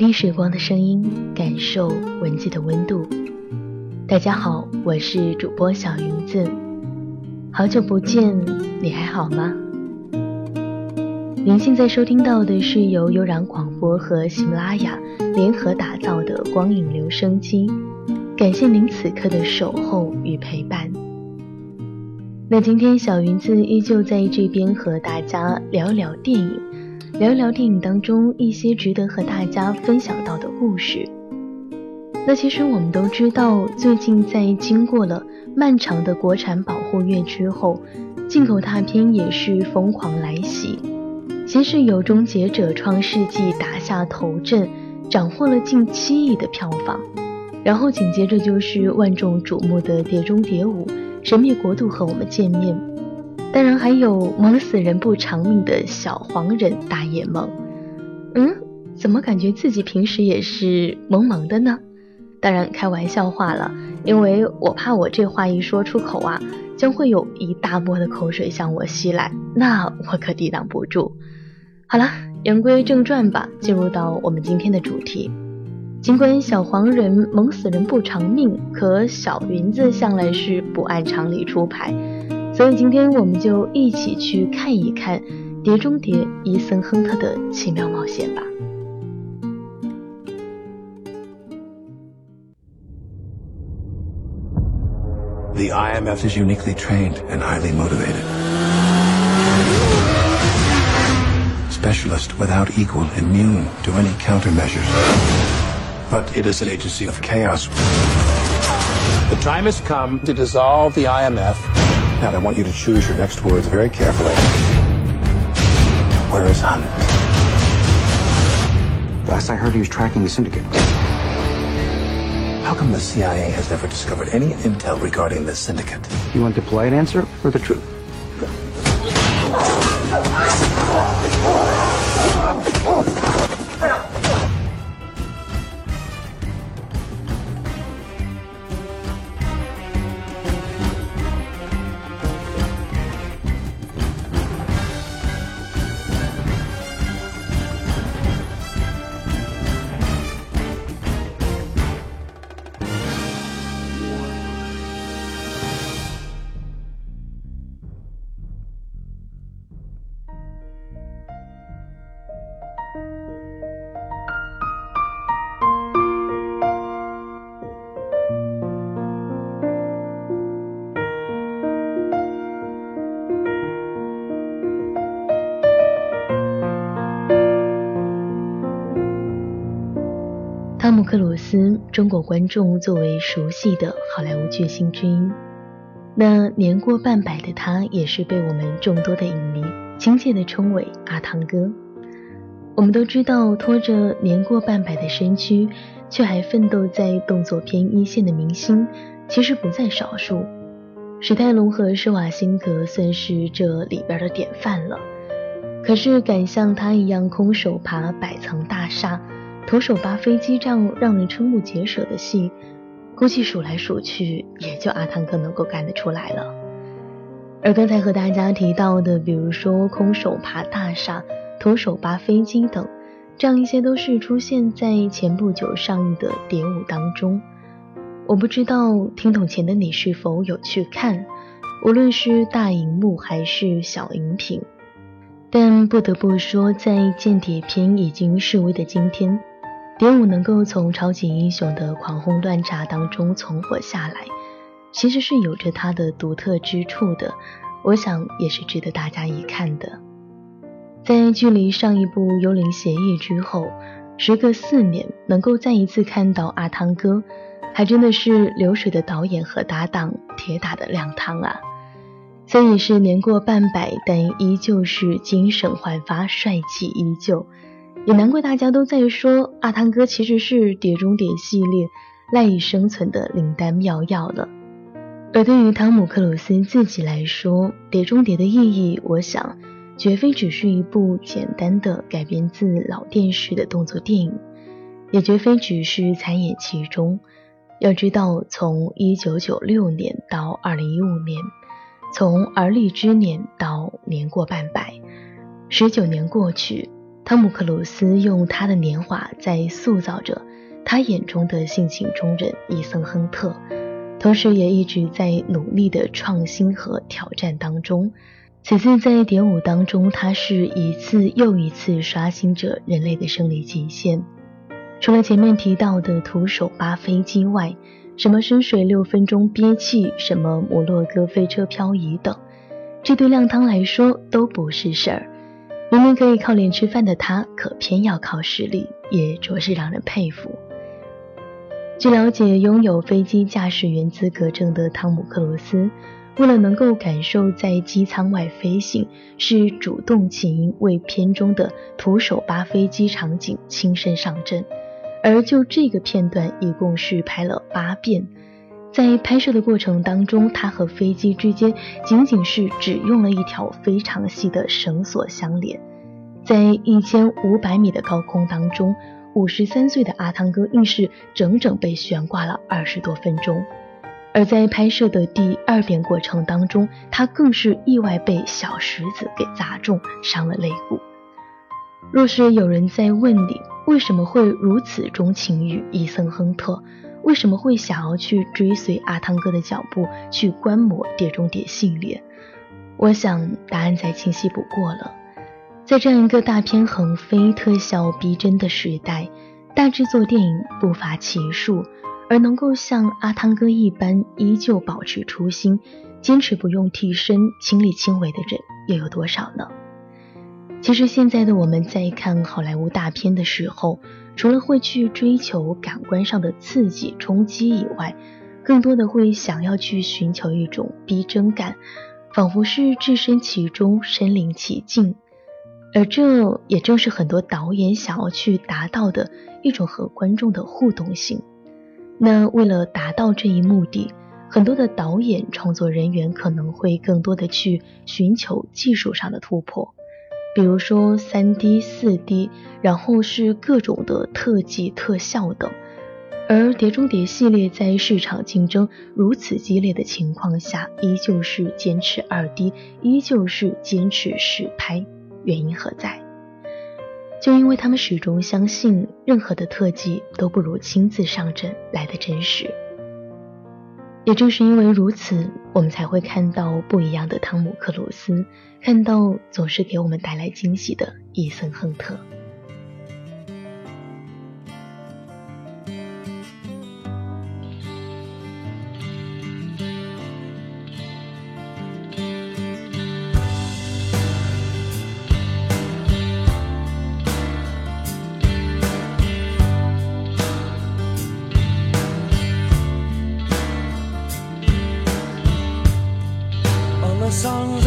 听时光的声音，感受文字的温度。大家好，我是主播小云子，好久不见，你还好吗？您现在收听到的是由悠然广播和喜马拉雅联合打造的光影留声机，感谢您此刻的守候与陪伴。那今天小云子依旧在这边和大家聊聊电影。聊一聊电影当中一些值得和大家分享到的故事。那其实我们都知道，最近在经过了漫长的国产保护月之后，进口大片也是疯狂来袭。先是有《终结者：创世纪》打下头阵，斩获了近七亿的票房，然后紧接着就是万众瞩目的《碟中谍五：神秘国度》和我们见面。当然还有萌死人不偿命的小黄人大野萌，嗯，怎么感觉自己平时也是萌萌的呢？当然开玩笑话了，因为我怕我这话一说出口啊，将会有一大波的口水向我袭来，那我可抵挡不住。好了，言归正传吧，进入到我们今天的主题。尽管小黄人萌死人不偿命，可小云子向来是不按常理出牌。所以今天我们就一起去看一看《碟中谍》伊森·亨特的奇妙冒险吧。The IMF is uniquely trained and highly motivated. Specialist without equal, immune to any countermeasures. But it is an agency of chaos. The time has come to dissolve the IMF now, I want you to choose your next words very carefully. Where is Hunt? Last I heard, he was tracking the syndicate. How come the CIA has never discovered any intel regarding this syndicate? You want the polite answer or the truth? 克鲁斯，中国观众作为熟悉的好莱坞巨星之一。那年过半百的他，也是被我们众多的影迷亲切地称为“阿汤哥”。我们都知道，拖着年过半百的身躯，却还奋斗在动作片一线的明星，其实不在少数。史泰龙和施瓦辛格算是这里边的典范了。可是，敢像他一样空手爬百层大厦。徒手扒飞机这样让人瞠目结舌的戏，估计数来数去，也就阿汤哥能够干得出来了。而刚才和大家提到的，比如说空手爬大厦、徒手扒飞机等，这样一些都是出现在前不久上映的《蝶舞》当中。我不知道听筒前的你是否有去看，无论是大荧幕还是小荧屏。但不得不说，在间谍片已经式微的今天。蝶舞能够从超级英雄的狂轰乱炸当中存活下来，其实是有着它的独特之处的。我想也是值得大家一看的。在距离上一部《幽灵协议》之后，时隔四年，能够再一次看到阿汤哥，还真的是流水的导演和搭档，铁打的亮汤啊！虽然是年过半百，但依旧是精神焕发，帅气依旧。也难怪大家都在说阿汤哥其实是《碟中谍》系列赖以生存的灵丹妙药了。而对于汤姆·克鲁斯自己来说，《碟中谍》的意义，我想绝非只是一部简单的改编自老电视的动作电影，也绝非只是参演其中。要知道，从1996年到2015年，从而立之年到年过半百，十九年过去。汤姆克鲁斯用他的年华在塑造着他眼中的性情中人伊森亨特，同时也一直在努力的创新和挑战当中。此次在蝶舞当中，他是一次又一次刷新着人类的生理极限。除了前面提到的徒手扒飞机外，什么深水六分钟憋气，什么摩洛哥飞车漂移等，这对亮汤来说都不是事儿。明明可以靠脸吃饭的他，可偏要靠实力，也着实让人佩服。据了解，拥有飞机驾驶员资格证的汤姆克鲁斯。为了能够感受在机舱外飞行，是主动起因为片中的徒手扒飞机场景亲身上阵，而就这个片段一共是拍了八遍。在拍摄的过程当中，他和飞机之间仅仅是只用了一条非常细的绳索相连，在一千五百米的高空当中，五十三岁的阿汤哥硬是整整被悬挂了二十多分钟。而在拍摄的第二遍过程当中，他更是意外被小石子给砸中，伤了肋骨。若是有人在问你为什么会如此钟情于伊森亨特，为什么会想要去追随阿汤哥的脚步去观摩《碟中谍》系列，我想答案再清晰不过了。在这样一个大片横飞、特效逼真的时代，大制作电影不乏其数。而能够像阿汤哥一般依旧保持初心，坚持不用替身、亲力亲为的人又有多少呢？其实现在的我们在看好莱坞大片的时候，除了会去追求感官上的刺激冲击以外，更多的会想要去寻求一种逼真感，仿佛是置身其中、身临其境。而这也正是很多导演想要去达到的一种和观众的互动性。那为了达到这一目的，很多的导演创作人员可能会更多的去寻求技术上的突破，比如说三 D、四 D，然后是各种的特技特效等。而《碟中谍》系列在市场竞争如此激烈的情况下，依旧是坚持二 D，依旧是坚持实拍，原因何在？就因为他们始终相信，任何的特技都不如亲自上阵来的真实。也正是因为如此，我们才会看到不一样的汤姆克鲁斯，看到总是给我们带来惊喜的伊森亨特。songs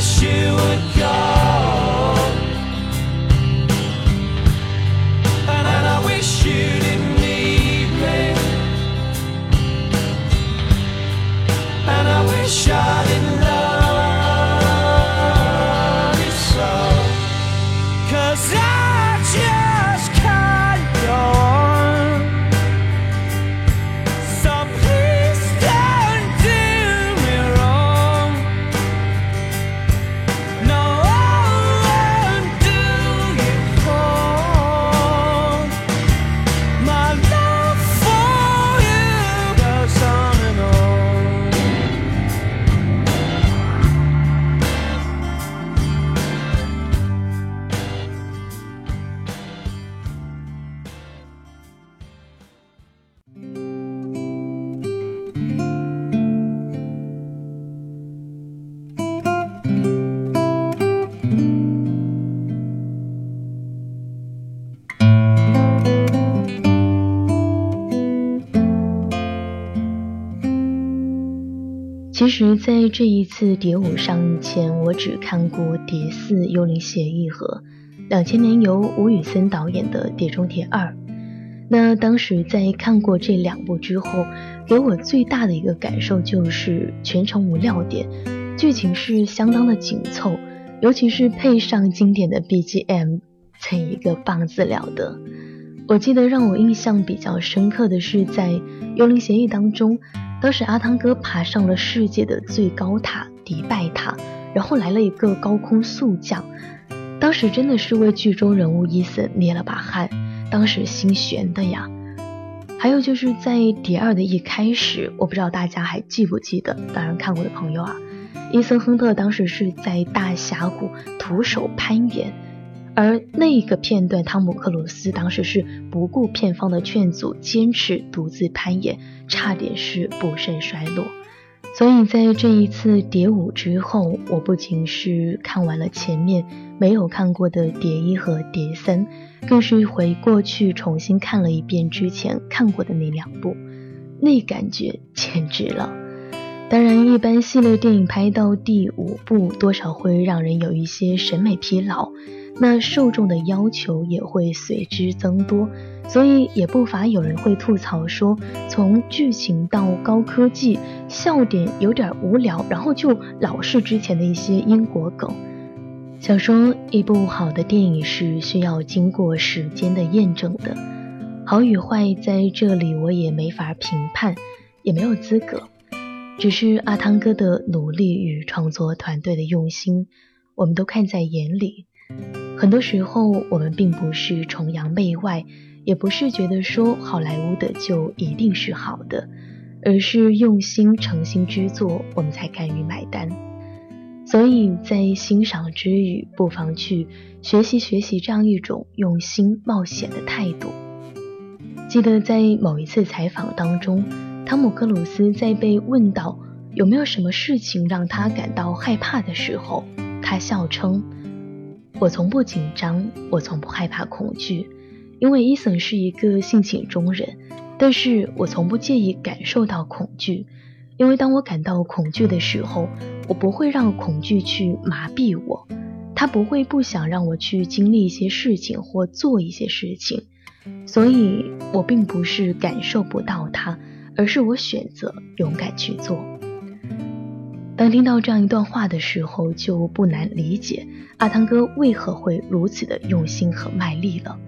其实，在这一次《蝶舞》上映前，我只看过《蝶四幽灵协议》和《两千年由吴宇森导演的《碟中谍二》。那当时在看过这两部之后，给我最大的一个感受就是全程无尿点，剧情是相当的紧凑，尤其是配上经典的 BGM，怎一个棒字了得！我记得让我印象比较深刻的是在《幽灵协议》当中，当时阿汤哥爬上了世界的最高塔迪拜塔，然后来了一个高空速降，当时真的是为剧中人物伊森捏了把汗。当时心悬的呀，还有就是在《第二》的一开始，我不知道大家还记不记得？当然看过的朋友啊，伊森亨特当时是在大峡谷徒手攀岩，而那个片段，汤姆克鲁斯当时是不顾片方的劝阻，坚持独自攀岩，差点是不慎摔落。所以在这一次蝶舞之后，我不仅是看完了前面没有看过的蝶一和蝶三，更是回过去重新看了一遍之前看过的那两部，那感觉简直了。当然，一般系列电影拍到第五部，多少会让人有一些审美疲劳。那受众的要求也会随之增多，所以也不乏有人会吐槽说，从剧情到高科技，笑点有点无聊，然后就老是之前的一些英国梗。想说一部好的电影是需要经过时间的验证的，好与坏在这里我也没法评判，也没有资格，只是阿汤哥的努力与创作团队的用心，我们都看在眼里。很多时候，我们并不是崇洋媚外，也不是觉得说好莱坞的就一定是好的，而是用心诚心之作，我们才敢于买单。所以在欣赏之余，不妨去学习学习这样一种用心冒险的态度。记得在某一次采访当中，汤姆克鲁斯在被问到有没有什么事情让他感到害怕的时候，他笑称。我从不紧张，我从不害怕恐惧，因为伊森是一个性情中人。但是我从不介意感受到恐惧，因为当我感到恐惧的时候，我不会让恐惧去麻痹我，他不会不想让我去经历一些事情或做一些事情。所以，我并不是感受不到它，而是我选择勇敢去做。当听到这样一段话的时候，就不难理解阿汤哥为何会如此的用心和卖力了。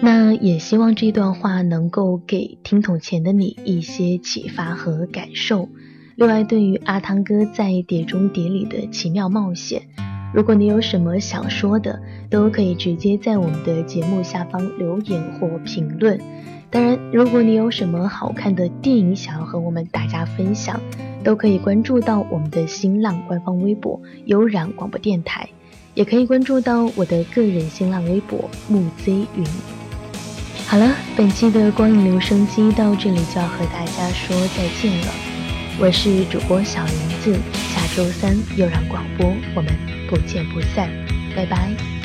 那也希望这段话能够给听筒前的你一些启发和感受。另外，对于阿汤哥在《碟中谍》里的奇妙冒险，如果你有什么想说的，都可以直接在我们的节目下方留言或评论。当然，如果你有什么好看的电影想要和我们大家分享，都可以关注到我们的新浪官方微博“悠然广播电台”，也可以关注到我的个人新浪微博“木 Z 云”。好了，本期的光影留声机到这里就要和大家说再见了。我是主播小林子，下周三又让广播，我们不见不散，拜拜。